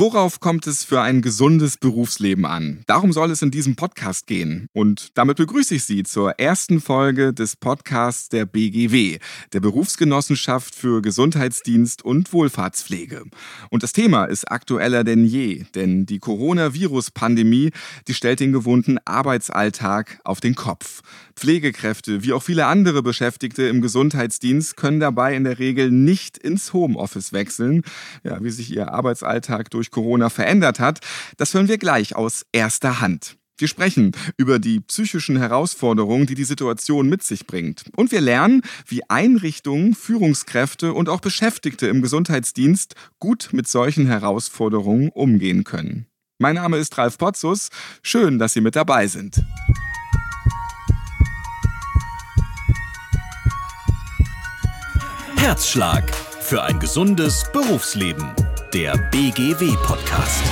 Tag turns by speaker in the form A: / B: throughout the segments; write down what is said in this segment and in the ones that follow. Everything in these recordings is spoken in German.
A: Worauf kommt es für ein gesundes Berufsleben an? Darum soll es in diesem Podcast gehen. Und damit begrüße ich Sie zur ersten Folge des Podcasts der BGW, der Berufsgenossenschaft für Gesundheitsdienst und Wohlfahrtspflege. Und das Thema ist aktueller denn je, denn die Coronavirus-Pandemie, die stellt den gewohnten Arbeitsalltag auf den Kopf. Pflegekräfte wie auch viele andere Beschäftigte im Gesundheitsdienst können dabei in der Regel nicht ins Homeoffice wechseln, ja, wie sich ihr Arbeitsalltag durch Corona verändert hat. Das hören wir gleich aus erster Hand. Wir sprechen über die psychischen Herausforderungen, die die Situation mit sich bringt. Und wir lernen, wie Einrichtungen, Führungskräfte und auch Beschäftigte im Gesundheitsdienst gut mit solchen Herausforderungen umgehen können. Mein Name ist Ralf Potzus. Schön, dass Sie mit dabei sind.
B: Herzschlag für ein gesundes Berufsleben. Der BGW-Podcast.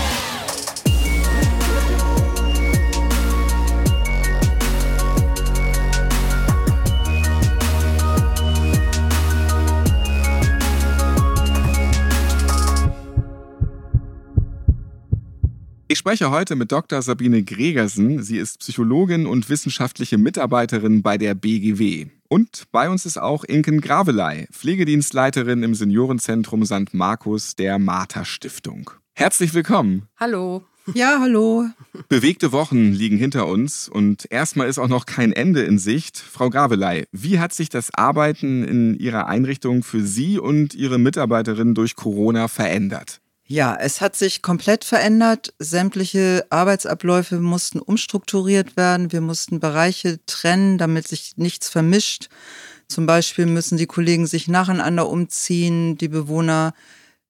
A: Ich spreche heute mit Dr. Sabine Gregersen. Sie ist Psychologin und wissenschaftliche Mitarbeiterin bei der BGW. Und bei uns ist auch Inken Gravelei, Pflegedienstleiterin im Seniorenzentrum St. Markus der Martha Stiftung. Herzlich willkommen.
C: Hallo.
D: Ja, hallo.
A: Bewegte Wochen liegen hinter uns und erstmal ist auch noch kein Ende in Sicht. Frau Gravelei, wie hat sich das Arbeiten in Ihrer Einrichtung für Sie und Ihre Mitarbeiterinnen durch Corona verändert?
D: Ja, es hat sich komplett verändert. Sämtliche Arbeitsabläufe mussten umstrukturiert werden. Wir mussten Bereiche trennen, damit sich nichts vermischt. Zum Beispiel müssen die Kollegen sich nacheinander umziehen. Die Bewohner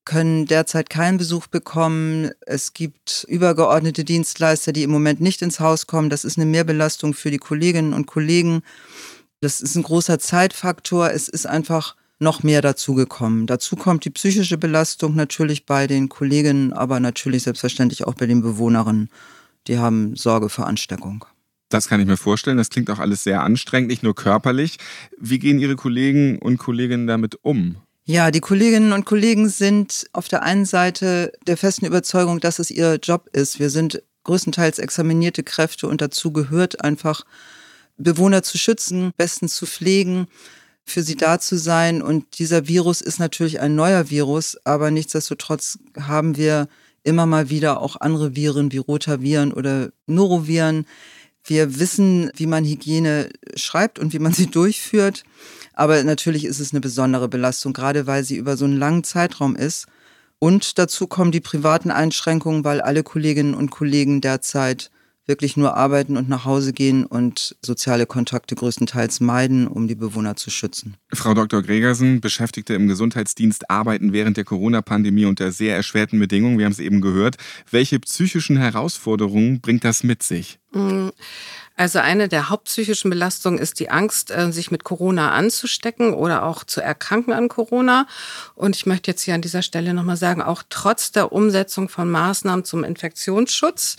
D: können derzeit keinen Besuch bekommen. Es gibt übergeordnete Dienstleister, die im Moment nicht ins Haus kommen. Das ist eine Mehrbelastung für die Kolleginnen und Kollegen. Das ist ein großer Zeitfaktor. Es ist einfach noch mehr dazugekommen. Dazu kommt die psychische Belastung natürlich bei den Kolleginnen, aber natürlich selbstverständlich auch bei den Bewohnerinnen. Die haben Sorge vor Ansteckung.
A: Das kann ich mir vorstellen. Das klingt auch alles sehr anstrengend, nicht nur körperlich. Wie gehen Ihre Kollegen und Kolleginnen damit um?
D: Ja, die Kolleginnen und Kollegen sind auf der einen Seite der festen Überzeugung, dass es ihr Job ist. Wir sind größtenteils examinierte Kräfte und dazu gehört einfach, Bewohner zu schützen, bestens zu pflegen für sie da zu sein. Und dieser Virus ist natürlich ein neuer Virus, aber nichtsdestotrotz haben wir immer mal wieder auch andere Viren wie Rotaviren oder Noroviren. Wir wissen, wie man Hygiene schreibt und wie man sie durchführt. Aber natürlich ist es eine besondere Belastung, gerade weil sie über so einen langen Zeitraum ist. Und dazu kommen die privaten Einschränkungen, weil alle Kolleginnen und Kollegen derzeit wirklich nur arbeiten und nach Hause gehen und soziale Kontakte größtenteils meiden, um die Bewohner zu schützen.
A: Frau Dr. Gregersen, Beschäftigte im Gesundheitsdienst arbeiten während der Corona-Pandemie unter sehr erschwerten Bedingungen. Wir haben es eben gehört. Welche psychischen Herausforderungen bringt das mit sich?
C: Mm, also eine der hauptpsychischen Belastungen ist die Angst, äh, sich mit Corona anzustecken oder auch zu erkranken an Corona. Und ich möchte jetzt hier an dieser Stelle nochmal sagen, auch trotz der Umsetzung von Maßnahmen zum Infektionsschutz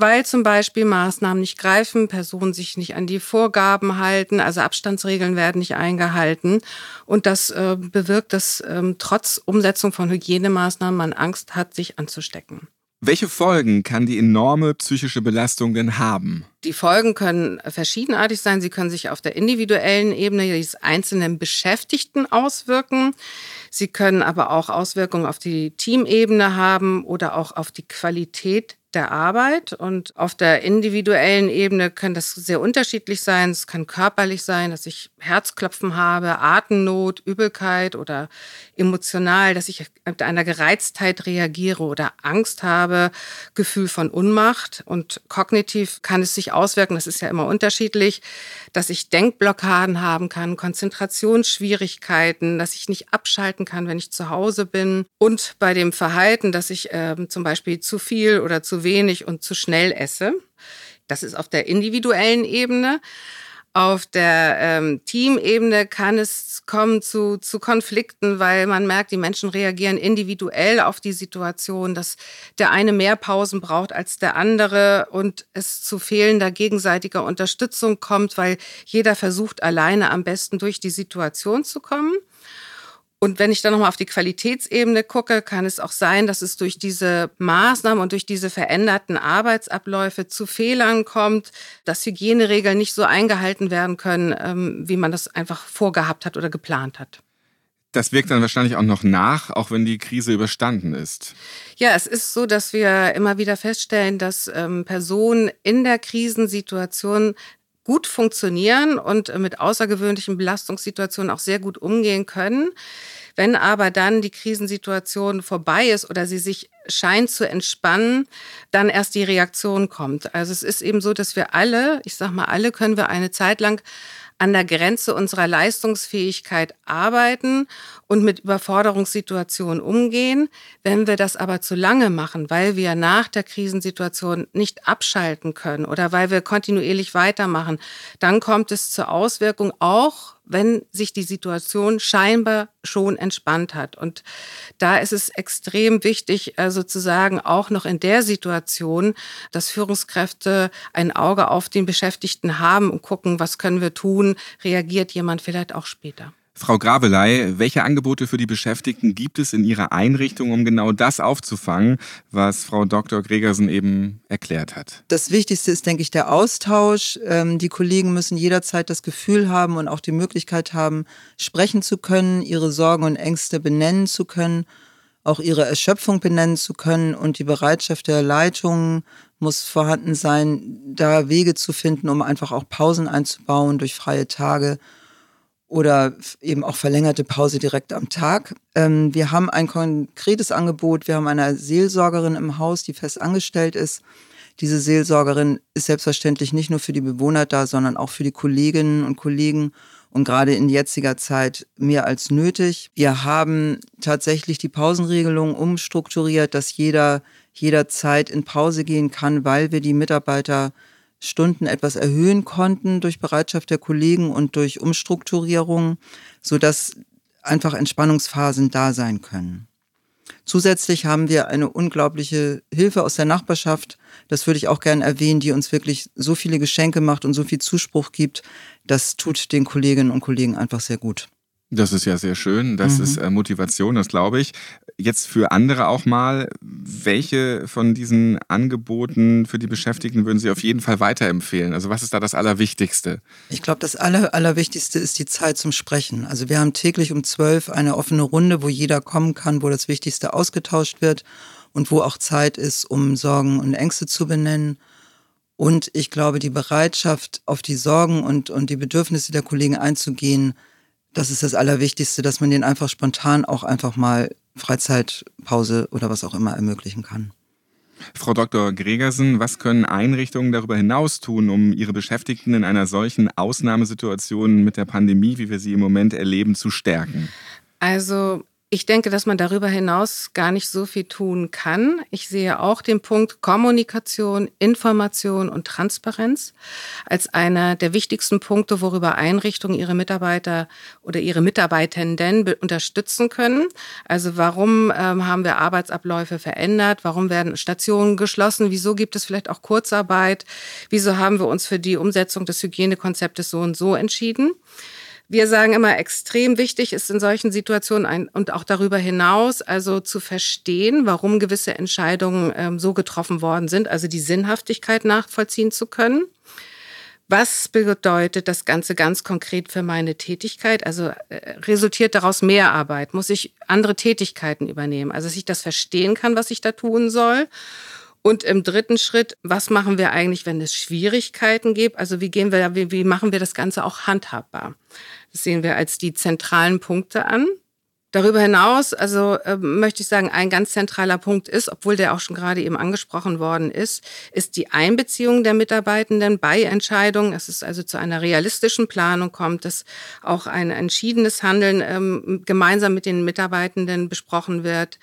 C: weil zum Beispiel Maßnahmen nicht greifen, Personen sich nicht an die Vorgaben halten, also Abstandsregeln werden nicht eingehalten. Und das äh, bewirkt, dass ähm, trotz Umsetzung von Hygienemaßnahmen man Angst hat, sich anzustecken.
A: Welche Folgen kann die enorme psychische Belastung denn haben?
C: Die Folgen können verschiedenartig sein. Sie können sich auf der individuellen Ebene des einzelnen Beschäftigten auswirken. Sie können aber auch Auswirkungen auf die Teamebene haben oder auch auf die Qualität der Arbeit und auf der individuellen Ebene kann das sehr unterschiedlich sein. Es kann körperlich sein, dass ich Herzklopfen habe, Atemnot, Übelkeit oder emotional, dass ich mit einer Gereiztheit reagiere oder Angst habe, Gefühl von Unmacht und kognitiv kann es sich auswirken, das ist ja immer unterschiedlich, dass ich Denkblockaden haben kann, Konzentrationsschwierigkeiten, dass ich nicht abschalten kann, wenn ich zu Hause bin und bei dem Verhalten, dass ich äh, zum Beispiel zu viel oder zu wenig und zu schnell esse. Das ist auf der individuellen Ebene. Auf der ähm, Teamebene kann es kommen zu, zu Konflikten, weil man merkt, die Menschen reagieren individuell auf die Situation, dass der eine mehr Pausen braucht als der andere und es zu fehlender gegenseitiger Unterstützung kommt, weil jeder versucht, alleine am besten durch die Situation zu kommen. Und wenn ich dann nochmal auf die Qualitätsebene gucke, kann es auch sein, dass es durch diese Maßnahmen und durch diese veränderten Arbeitsabläufe zu Fehlern kommt, dass Hygieneregeln nicht so eingehalten werden können, ähm, wie man das einfach vorgehabt hat oder geplant hat.
A: Das wirkt dann wahrscheinlich auch noch nach, auch wenn die Krise überstanden ist.
C: Ja, es ist so, dass wir immer wieder feststellen, dass ähm, Personen in der Krisensituation gut funktionieren und mit außergewöhnlichen Belastungssituationen auch sehr gut umgehen können. Wenn aber dann die Krisensituation vorbei ist oder sie sich scheint zu entspannen, dann erst die Reaktion kommt. Also es ist eben so, dass wir alle, ich sag mal alle, können wir eine Zeit lang an der Grenze unserer Leistungsfähigkeit arbeiten und mit Überforderungssituationen umgehen. Wenn wir das aber zu lange machen, weil wir nach der Krisensituation nicht abschalten können oder weil wir kontinuierlich weitermachen, dann kommt es zur Auswirkung auch wenn sich die Situation scheinbar schon entspannt hat. Und da ist es extrem wichtig, äh, sozusagen auch noch in der Situation, dass Führungskräfte ein Auge auf den Beschäftigten haben und gucken, was können wir tun, reagiert jemand vielleicht auch später.
A: Frau Gravelei, welche Angebote für die Beschäftigten gibt es in Ihrer Einrichtung, um genau das aufzufangen, was Frau Dr. Gregersen eben erklärt hat?
D: Das Wichtigste ist, denke ich, der Austausch. Ähm, die Kollegen müssen jederzeit das Gefühl haben und auch die Möglichkeit haben, sprechen zu können, ihre Sorgen und Ängste benennen zu können, auch ihre Erschöpfung benennen zu können und die Bereitschaft der Leitung muss vorhanden sein, da Wege zu finden, um einfach auch Pausen einzubauen durch freie Tage oder eben auch verlängerte Pause direkt am Tag. Ähm, wir haben ein konkretes Angebot. Wir haben eine Seelsorgerin im Haus, die fest angestellt ist. Diese Seelsorgerin ist selbstverständlich nicht nur für die Bewohner da, sondern auch für die Kolleginnen und Kollegen und gerade in jetziger Zeit mehr als nötig. Wir haben tatsächlich die Pausenregelung umstrukturiert, dass jeder jederzeit in Pause gehen kann, weil wir die Mitarbeiter Stunden etwas erhöhen konnten durch Bereitschaft der Kollegen und durch Umstrukturierung, sodass einfach Entspannungsphasen da sein können. Zusätzlich haben wir eine unglaubliche Hilfe aus der Nachbarschaft, das würde ich auch gerne erwähnen, die uns wirklich so viele Geschenke macht und so viel Zuspruch gibt. Das tut den Kolleginnen und Kollegen einfach sehr gut.
A: Das ist ja sehr schön. Das mhm. ist äh, Motivation, das glaube ich. Jetzt für andere auch mal, welche von diesen Angeboten für die Beschäftigten würden Sie auf jeden Fall weiterempfehlen? Also was ist da das Allerwichtigste?
D: Ich glaube, das Aller, Allerwichtigste ist die Zeit zum Sprechen. Also wir haben täglich um zwölf eine offene Runde, wo jeder kommen kann, wo das Wichtigste ausgetauscht wird und wo auch Zeit ist, um Sorgen und Ängste zu benennen. Und ich glaube, die Bereitschaft, auf die Sorgen und, und die Bedürfnisse der Kollegen einzugehen, das ist das Allerwichtigste, dass man den einfach spontan auch einfach mal Freizeitpause oder was auch immer ermöglichen kann.
A: Frau Dr. Gregersen, was können Einrichtungen darüber hinaus tun, um ihre Beschäftigten in einer solchen Ausnahmesituation mit der Pandemie, wie wir sie im Moment erleben, zu stärken?
C: Also ich denke, dass man darüber hinaus gar nicht so viel tun kann. Ich sehe auch den Punkt Kommunikation, Information und Transparenz als einer der wichtigsten Punkte, worüber Einrichtungen ihre Mitarbeiter oder ihre Mitarbeitenden unterstützen können. Also warum ähm, haben wir Arbeitsabläufe verändert? Warum werden Stationen geschlossen? Wieso gibt es vielleicht auch Kurzarbeit? Wieso haben wir uns für die Umsetzung des Hygienekonzeptes so und so entschieden? Wir sagen immer, extrem wichtig ist in solchen Situationen ein, und auch darüber hinaus, also zu verstehen, warum gewisse Entscheidungen ähm, so getroffen worden sind, also die Sinnhaftigkeit nachvollziehen zu können. Was bedeutet das Ganze ganz konkret für meine Tätigkeit? Also äh, resultiert daraus mehr Arbeit? Muss ich andere Tätigkeiten übernehmen? Also dass ich das verstehen kann, was ich da tun soll. Und im dritten Schritt, was machen wir eigentlich, wenn es Schwierigkeiten gibt? Also wie gehen wir, wie, wie machen wir das Ganze auch handhabbar? Das sehen wir als die zentralen Punkte an. Darüber hinaus, also äh, möchte ich sagen, ein ganz zentraler Punkt ist, obwohl der auch schon gerade eben angesprochen worden ist, ist die Einbeziehung der Mitarbeitenden bei Entscheidungen. dass es also zu einer realistischen Planung kommt, dass auch ein entschiedenes Handeln ähm, gemeinsam mit den Mitarbeitenden besprochen wird,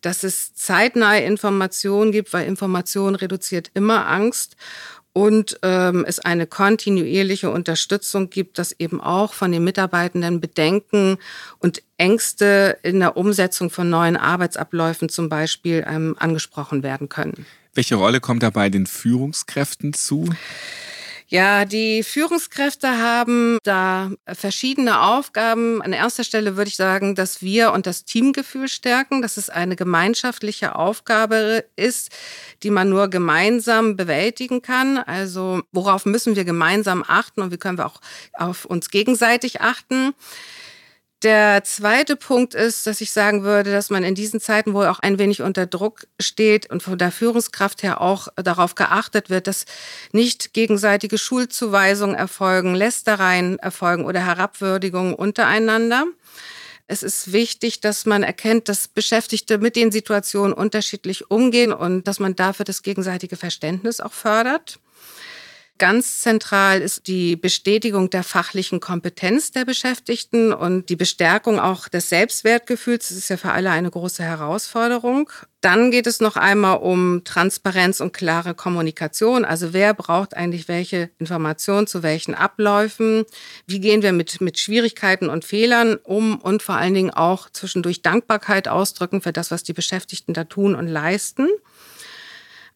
C: dass es zeitnahe Informationen gibt, weil Information reduziert immer Angst und ähm, es eine kontinuierliche Unterstützung gibt, dass eben auch von den Mitarbeitenden Bedenken und Ängste in der Umsetzung von neuen Arbeitsabläufen zum Beispiel ähm, angesprochen werden können.
A: Welche Rolle kommt dabei den Führungskräften zu?
C: Ja, die Führungskräfte haben da verschiedene Aufgaben. An erster Stelle würde ich sagen, dass wir und das Teamgefühl stärken, dass es eine gemeinschaftliche Aufgabe ist, die man nur gemeinsam bewältigen kann. Also worauf müssen wir gemeinsam achten und wie können wir auch auf uns gegenseitig achten. Der zweite Punkt ist, dass ich sagen würde, dass man in diesen Zeiten, wo auch ein wenig unter Druck steht und von der Führungskraft her auch darauf geachtet wird, dass nicht gegenseitige Schulzuweisungen erfolgen, Lästereien erfolgen oder Herabwürdigungen untereinander. Es ist wichtig, dass man erkennt, dass Beschäftigte mit den Situationen unterschiedlich umgehen und dass man dafür das gegenseitige Verständnis auch fördert. Ganz zentral ist die Bestätigung der fachlichen Kompetenz der Beschäftigten und die Bestärkung auch des Selbstwertgefühls. Das ist ja für alle eine große Herausforderung. Dann geht es noch einmal um Transparenz und klare Kommunikation. Also wer braucht eigentlich welche Informationen zu welchen Abläufen? Wie gehen wir mit, mit Schwierigkeiten und Fehlern um und vor allen Dingen auch zwischendurch Dankbarkeit ausdrücken für das, was die Beschäftigten da tun und leisten.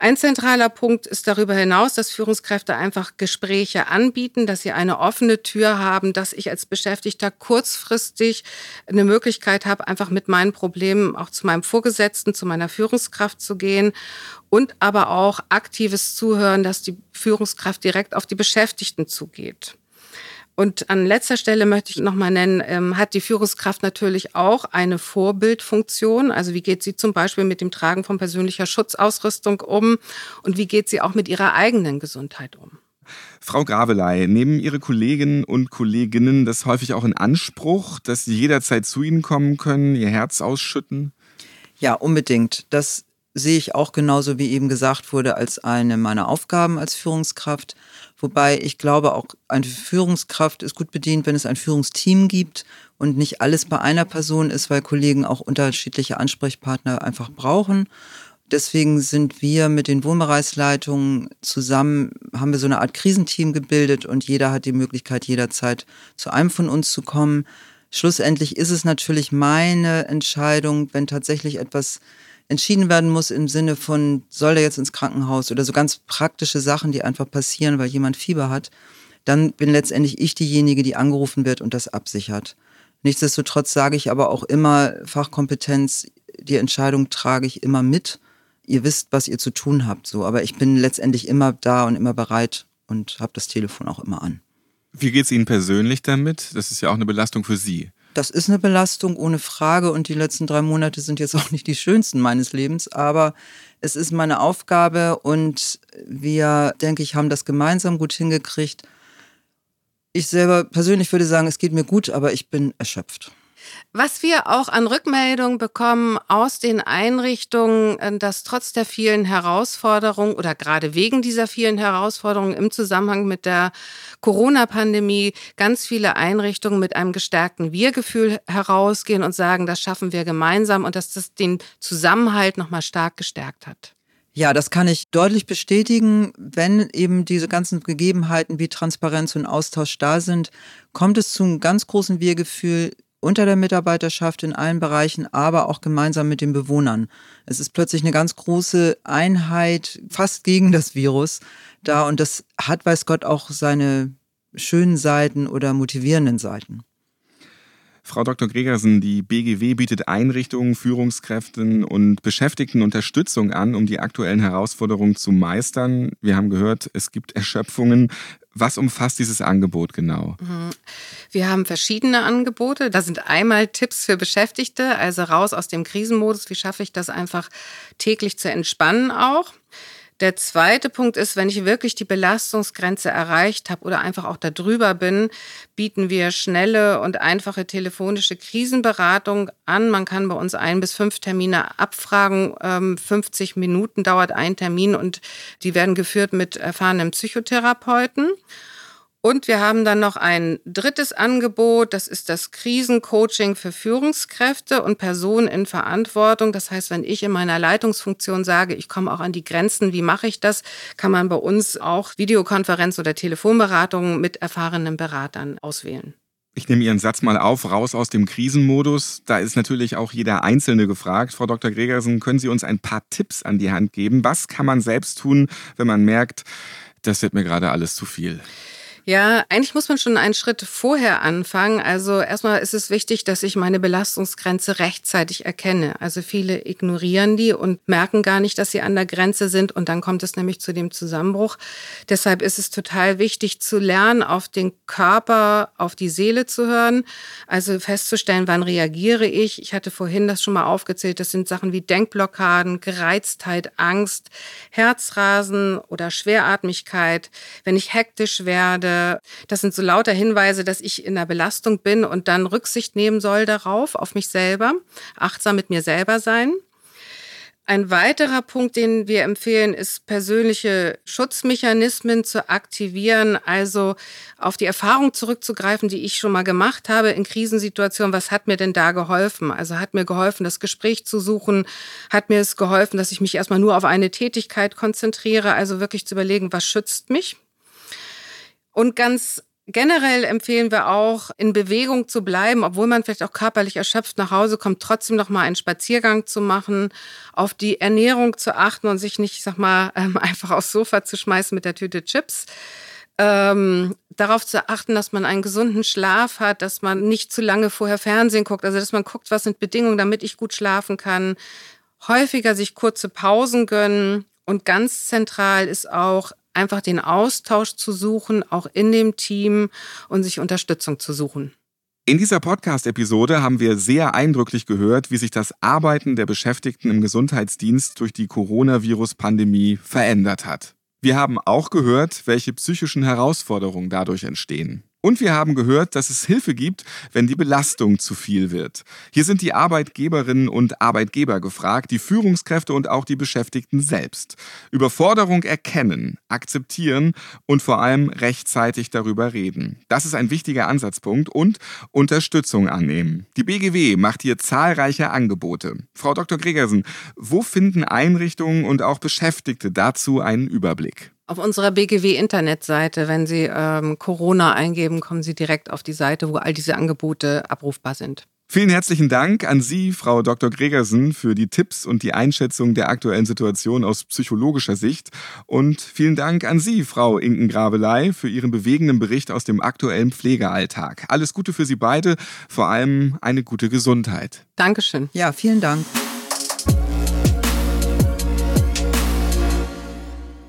C: Ein zentraler Punkt ist darüber hinaus, dass Führungskräfte einfach Gespräche anbieten, dass sie eine offene Tür haben, dass ich als Beschäftigter kurzfristig eine Möglichkeit habe, einfach mit meinen Problemen auch zu meinem Vorgesetzten, zu meiner Führungskraft zu gehen und aber auch aktives Zuhören, dass die Führungskraft direkt auf die Beschäftigten zugeht. Und an letzter Stelle möchte ich nochmal nennen, ähm, hat die Führungskraft natürlich auch eine Vorbildfunktion. Also wie geht sie zum Beispiel mit dem Tragen von persönlicher Schutzausrüstung um und wie geht sie auch mit ihrer eigenen Gesundheit um?
A: Frau Gravelei, nehmen Ihre Kolleginnen und Kolleginnen das häufig auch in Anspruch, dass Sie jederzeit zu Ihnen kommen können, Ihr Herz ausschütten?
D: Ja, unbedingt. Das sehe ich auch genauso, wie eben gesagt wurde, als eine meiner Aufgaben als Führungskraft. Wobei ich glaube, auch eine Führungskraft ist gut bedient, wenn es ein Führungsteam gibt und nicht alles bei einer Person ist, weil Kollegen auch unterschiedliche Ansprechpartner einfach brauchen. Deswegen sind wir mit den Wohnbereichsleitungen zusammen, haben wir so eine Art Krisenteam gebildet und jeder hat die Möglichkeit, jederzeit zu einem von uns zu kommen. Schlussendlich ist es natürlich meine Entscheidung, wenn tatsächlich etwas entschieden werden muss im Sinne von, soll er jetzt ins Krankenhaus oder so ganz praktische Sachen, die einfach passieren, weil jemand Fieber hat, dann bin letztendlich ich diejenige, die angerufen wird und das absichert. Nichtsdestotrotz sage ich aber auch immer, Fachkompetenz, die Entscheidung trage ich immer mit. Ihr wisst, was ihr zu tun habt, so. Aber ich bin letztendlich immer da und immer bereit und habe das Telefon auch immer an.
A: Wie geht es Ihnen persönlich damit? Das ist ja auch eine Belastung für Sie.
D: Das ist eine Belastung ohne Frage und die letzten drei Monate sind jetzt auch nicht die schönsten meines Lebens, aber es ist meine Aufgabe und wir, denke ich, haben das gemeinsam gut hingekriegt. Ich selber persönlich würde sagen, es geht mir gut, aber ich bin erschöpft.
C: Was wir auch an Rückmeldungen bekommen aus den Einrichtungen, äh, dass trotz der vielen Herausforderungen oder gerade wegen dieser vielen Herausforderungen im Zusammenhang mit der Corona-Pandemie ganz viele Einrichtungen mit einem gestärkten Wir-Gefühl herausgehen und sagen, das schaffen wir gemeinsam und dass das den Zusammenhalt nochmal stark gestärkt hat.
D: Ja, das kann ich deutlich bestätigen. Wenn eben diese ganzen Gegebenheiten wie Transparenz und Austausch da sind, kommt es zu einem ganz großen Wir-Gefühl unter der Mitarbeiterschaft in allen Bereichen, aber auch gemeinsam mit den Bewohnern. Es ist plötzlich eine ganz große Einheit, fast gegen das Virus da und das hat, weiß Gott, auch seine schönen Seiten oder motivierenden Seiten.
A: Frau Dr. Gregersen, die BGW bietet Einrichtungen, Führungskräften und Beschäftigten Unterstützung an, um die aktuellen Herausforderungen zu meistern. Wir haben gehört, es gibt Erschöpfungen. Was umfasst dieses Angebot genau? Mhm.
C: Wir haben verschiedene Angebote. Da sind einmal Tipps für Beschäftigte, also raus aus dem Krisenmodus. Wie schaffe ich das einfach täglich zu entspannen auch? Der zweite Punkt ist, wenn ich wirklich die Belastungsgrenze erreicht habe oder einfach auch darüber bin, bieten wir schnelle und einfache telefonische Krisenberatung an. Man kann bei uns ein bis fünf Termine abfragen. 50 ähm, Minuten dauert ein Termin und die werden geführt mit erfahrenen Psychotherapeuten. Und wir haben dann noch ein drittes Angebot, das ist das Krisencoaching für Führungskräfte und Personen in Verantwortung. Das heißt, wenn ich in meiner Leitungsfunktion sage, ich komme auch an die Grenzen, wie mache ich das, kann man bei uns auch Videokonferenz oder Telefonberatung mit erfahrenen Beratern auswählen.
A: Ich nehme Ihren Satz mal auf, raus aus dem Krisenmodus. Da ist natürlich auch jeder Einzelne gefragt. Frau Dr. Gregersen, können Sie uns ein paar Tipps an die Hand geben? Was kann man selbst tun, wenn man merkt, Das wird mir gerade alles zu viel.
C: Ja, eigentlich muss man schon einen Schritt vorher anfangen. Also erstmal ist es wichtig, dass ich meine Belastungsgrenze rechtzeitig erkenne. Also viele ignorieren die und merken gar nicht, dass sie an der Grenze sind und dann kommt es nämlich zu dem Zusammenbruch. Deshalb ist es total wichtig zu lernen, auf den Körper, auf die Seele zu hören. Also festzustellen, wann reagiere ich. Ich hatte vorhin das schon mal aufgezählt. Das sind Sachen wie Denkblockaden, Gereiztheit, Angst, Herzrasen oder Schweratmigkeit. Wenn ich hektisch werde, das sind so lauter Hinweise, dass ich in der Belastung bin und dann Rücksicht nehmen soll darauf, auf mich selber, achtsam mit mir selber sein. Ein weiterer Punkt, den wir empfehlen, ist persönliche Schutzmechanismen zu aktivieren, also auf die Erfahrung zurückzugreifen, die ich schon mal gemacht habe in Krisensituationen. Was hat mir denn da geholfen? Also hat mir geholfen, das Gespräch zu suchen, hat mir es geholfen, dass ich mich erstmal nur auf eine Tätigkeit konzentriere, also wirklich zu überlegen, was schützt mich? Und ganz generell empfehlen wir auch, in Bewegung zu bleiben, obwohl man vielleicht auch körperlich erschöpft nach Hause kommt, trotzdem noch mal einen Spaziergang zu machen, auf die Ernährung zu achten und sich nicht, sag mal, ähm, einfach aufs Sofa zu schmeißen mit der Tüte Chips. Ähm, darauf zu achten, dass man einen gesunden Schlaf hat, dass man nicht zu lange vorher Fernsehen guckt, also dass man guckt, was sind Bedingungen, damit ich gut schlafen kann. Häufiger sich kurze Pausen gönnen und ganz zentral ist auch einfach den Austausch zu suchen, auch in dem Team und sich Unterstützung zu suchen.
A: In dieser Podcast-Episode haben wir sehr eindrücklich gehört, wie sich das Arbeiten der Beschäftigten im Gesundheitsdienst durch die Coronavirus-Pandemie verändert hat. Wir haben auch gehört, welche psychischen Herausforderungen dadurch entstehen. Und wir haben gehört, dass es Hilfe gibt, wenn die Belastung zu viel wird. Hier sind die Arbeitgeberinnen und Arbeitgeber gefragt, die Führungskräfte und auch die Beschäftigten selbst. Überforderung erkennen, akzeptieren und vor allem rechtzeitig darüber reden. Das ist ein wichtiger Ansatzpunkt und Unterstützung annehmen. Die BGW macht hier zahlreiche Angebote. Frau Dr. Gregersen, wo finden Einrichtungen und auch Beschäftigte dazu einen Überblick?
C: Auf unserer BGW-Internetseite, wenn Sie ähm, Corona eingeben, kommen Sie direkt auf die Seite, wo all diese Angebote abrufbar sind.
A: Vielen herzlichen Dank an Sie, Frau Dr. Gregersen, für die Tipps und die Einschätzung der aktuellen Situation aus psychologischer Sicht. Und vielen Dank an Sie, Frau Inken Gravelei, für Ihren bewegenden Bericht aus dem aktuellen Pflegealltag. Alles Gute für Sie beide, vor allem eine gute Gesundheit.
C: Dankeschön.
D: Ja, vielen Dank.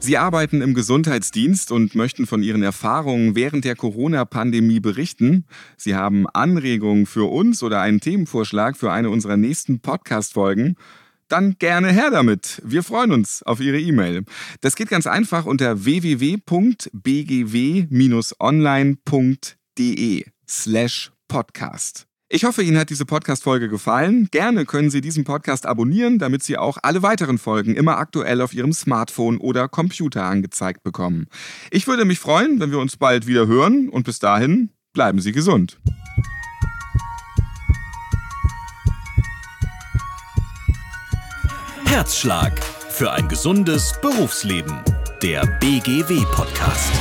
A: Sie arbeiten im Gesundheitsdienst und möchten von Ihren Erfahrungen während der Corona-Pandemie berichten. Sie haben Anregungen für uns oder einen Themenvorschlag für eine unserer nächsten Podcast-Folgen. Dann gerne her damit. Wir freuen uns auf Ihre E-Mail. Das geht ganz einfach unter www.bgw-online.de slash podcast. Ich hoffe, Ihnen hat diese Podcast-Folge gefallen. Gerne können Sie diesen Podcast abonnieren, damit Sie auch alle weiteren Folgen immer aktuell auf Ihrem Smartphone oder Computer angezeigt bekommen. Ich würde mich freuen, wenn wir uns bald wieder hören und bis dahin bleiben Sie gesund.
B: Herzschlag für ein gesundes Berufsleben. Der BGW-Podcast.